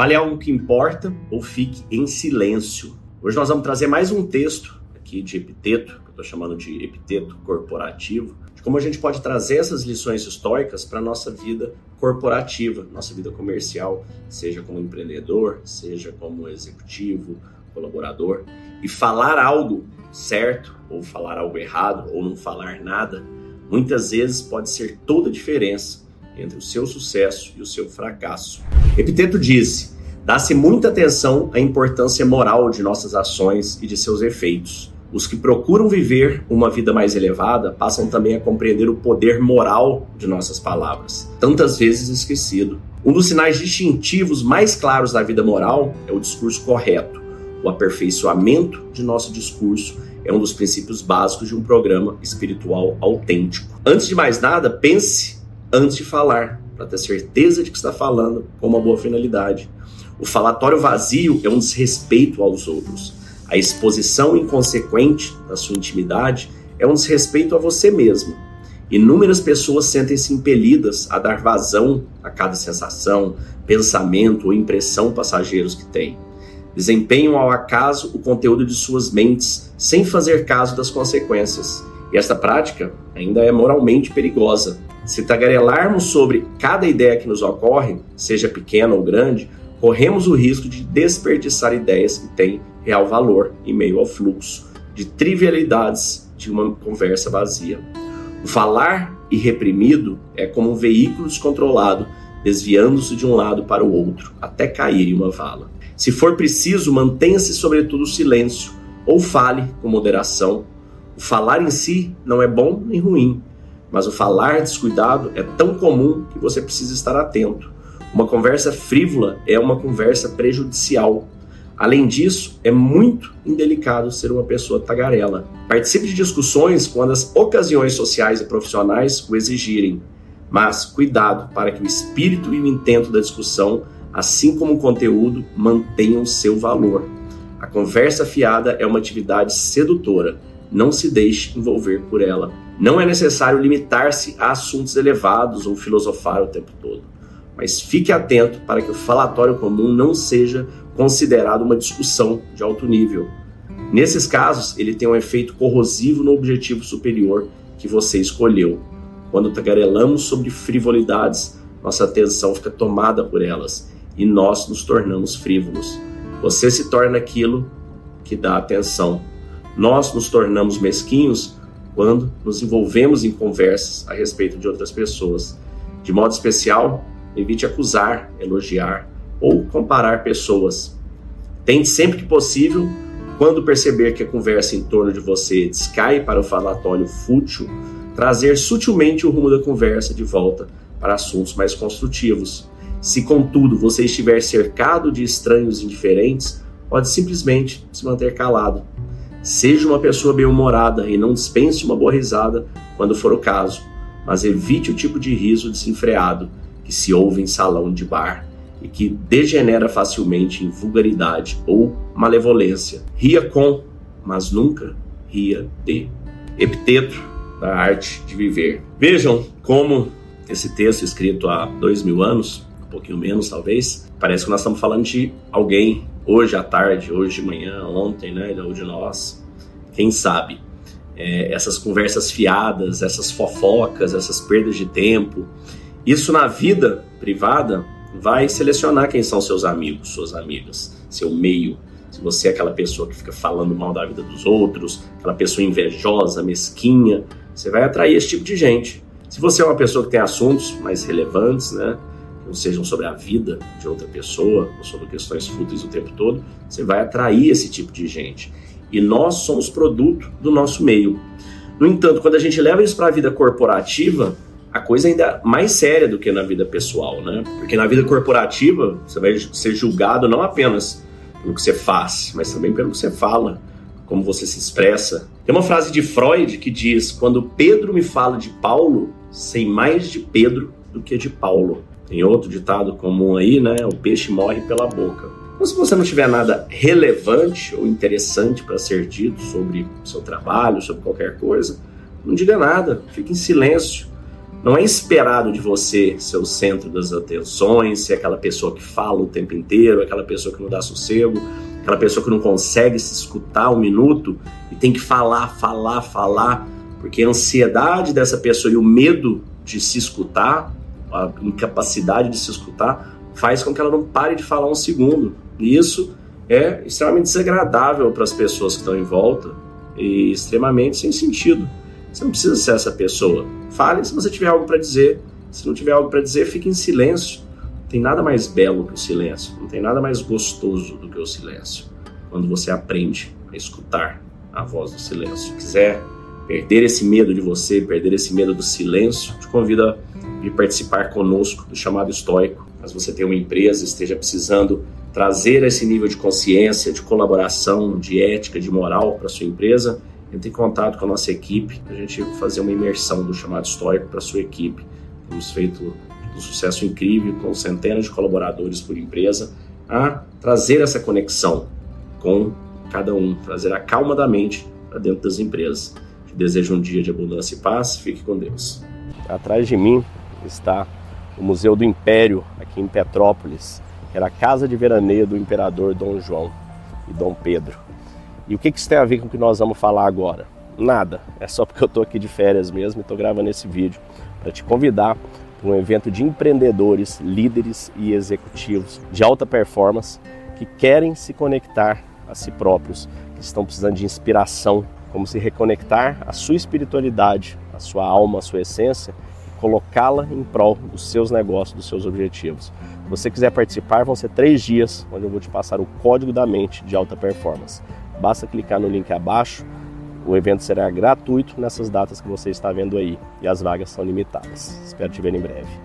Fale algo que importa ou fique em silêncio. Hoje nós vamos trazer mais um texto aqui de epiteto, que eu estou chamando de epiteto corporativo, de como a gente pode trazer essas lições históricas para a nossa vida corporativa, nossa vida comercial, seja como empreendedor, seja como executivo, colaborador, e falar algo certo ou falar algo errado ou não falar nada, muitas vezes pode ser toda a diferença entre o seu sucesso e o seu fracasso. Epiteto disse: dá-se muita atenção à importância moral de nossas ações e de seus efeitos. Os que procuram viver uma vida mais elevada passam também a compreender o poder moral de nossas palavras, tantas vezes esquecido. Um dos sinais distintivos mais claros da vida moral é o discurso correto. O aperfeiçoamento de nosso discurso é um dos princípios básicos de um programa espiritual autêntico. Antes de mais nada, pense antes de falar, para ter certeza de que está falando com uma boa finalidade. O falatório vazio é um desrespeito aos outros. A exposição inconsequente da sua intimidade é um desrespeito a você mesmo. Inúmeras pessoas sentem-se impelidas a dar vazão a cada sensação, pensamento ou impressão passageiros que têm. Desempenham ao acaso o conteúdo de suas mentes sem fazer caso das consequências. E esta prática ainda é moralmente perigosa, se tagarelarmos sobre cada ideia que nos ocorre, seja pequena ou grande, corremos o risco de desperdiçar ideias que têm real valor em meio ao fluxo de trivialidades de uma conversa vazia. O falar irreprimido é como um veículo descontrolado, desviando-se de um lado para o outro, até cair em uma vala. Se for preciso, mantenha-se sobretudo silêncio ou fale com moderação. O falar em si não é bom nem ruim, mas o falar descuidado é tão comum que você precisa estar atento. Uma conversa frívola é uma conversa prejudicial. Além disso, é muito indelicado ser uma pessoa tagarela. Participe de discussões quando as ocasiões sociais e profissionais o exigirem, mas cuidado para que o espírito e o intento da discussão, assim como o conteúdo, mantenham seu valor. A conversa fiada é uma atividade sedutora não se deixe envolver por ela. Não é necessário limitar-se a assuntos elevados ou filosofar o tempo todo, mas fique atento para que o falatório comum não seja considerado uma discussão de alto nível. Nesses casos, ele tem um efeito corrosivo no objetivo superior que você escolheu. Quando tagarelamos sobre frivolidades, nossa atenção fica tomada por elas e nós nos tornamos frívolos. Você se torna aquilo que dá atenção nós nos tornamos mesquinhos quando nos envolvemos em conversas a respeito de outras pessoas. De modo especial, evite acusar, elogiar ou comparar pessoas. Tente sempre que possível, quando perceber que a conversa em torno de você descai para o falatório fútil, trazer sutilmente o rumo da conversa de volta para assuntos mais construtivos. Se, contudo, você estiver cercado de estranhos indiferentes, pode simplesmente se manter calado Seja uma pessoa bem-humorada e não dispense uma boa risada quando for o caso, mas evite o tipo de riso desenfreado que se ouve em salão de bar e que degenera facilmente em vulgaridade ou malevolência. Ria com, mas nunca ria de. Epiteto da arte de viver. Vejam como esse texto escrito há dois mil anos, um pouquinho menos talvez, parece que nós estamos falando de alguém hoje à tarde, hoje de manhã, ontem, né, ou de nós, quem sabe. É, essas conversas fiadas, essas fofocas, essas perdas de tempo. Isso na vida privada vai selecionar quem são seus amigos, suas amigas, seu meio. Se você é aquela pessoa que fica falando mal da vida dos outros, aquela pessoa invejosa, mesquinha, você vai atrair esse tipo de gente. Se você é uma pessoa que tem assuntos mais relevantes, né, não sejam sobre a vida de outra pessoa, ou sobre questões fúteis o tempo todo, você vai atrair esse tipo de gente. E nós somos produto do nosso meio. No entanto, quando a gente leva isso para a vida corporativa, a coisa ainda é mais séria do que na vida pessoal, né? Porque na vida corporativa, você vai ser julgado não apenas pelo que você faz, mas também pelo que você fala, como você se expressa. Tem uma frase de Freud que diz: Quando Pedro me fala de Paulo, sei mais de Pedro do que de Paulo. Tem outro ditado comum aí, né? O peixe morre pela boca. Então, se você não tiver nada relevante ou interessante para ser dito sobre seu trabalho, sobre qualquer coisa, não diga nada, fique em silêncio. Não é esperado de você ser o centro das atenções, ser aquela pessoa que fala o tempo inteiro, aquela pessoa que não dá sossego, aquela pessoa que não consegue se escutar um minuto e tem que falar, falar, falar, porque a ansiedade dessa pessoa e o medo de se escutar, a incapacidade de se escutar, faz com que ela não pare de falar um segundo. E isso é extremamente desagradável para as pessoas que estão em volta e extremamente sem sentido. Você não precisa ser essa pessoa. Fale se você tiver algo para dizer. Se não tiver algo para dizer, fique em silêncio. Não tem nada mais belo que o silêncio. Não tem nada mais gostoso do que o silêncio. Quando você aprende a escutar a voz do silêncio. Se quiser perder esse medo de você, perder esse medo do silêncio, te convido a vir participar conosco do chamado estoico. Mas você tem uma empresa, esteja precisando trazer esse nível de consciência, de colaboração, de ética, de moral para sua empresa, entre em contato com a nossa equipe a gente fazer uma imersão do chamado histórico para sua equipe. Temos feito um sucesso incrível com centenas de colaboradores por empresa a trazer essa conexão com cada um, trazer a calma da mente para dentro das empresas. Te desejo um dia de abundância e paz. Fique com Deus. Atrás de mim está o Museu do Império, aqui em Petrópolis, que era a casa de veraneio do imperador Dom João e Dom Pedro. E o que isso tem a ver com o que nós vamos falar agora? Nada, é só porque eu estou aqui de férias mesmo e estou gravando esse vídeo para te convidar para um evento de empreendedores, líderes e executivos de alta performance que querem se conectar a si próprios, que estão precisando de inspiração, como se reconectar à sua espiritualidade, à sua alma, à sua essência colocá-la em prol dos seus negócios, dos seus objetivos. Se você quiser participar, vão ser três dias onde eu vou te passar o código da mente de alta performance. Basta clicar no link abaixo. O evento será gratuito nessas datas que você está vendo aí e as vagas são limitadas. Espero te ver em breve.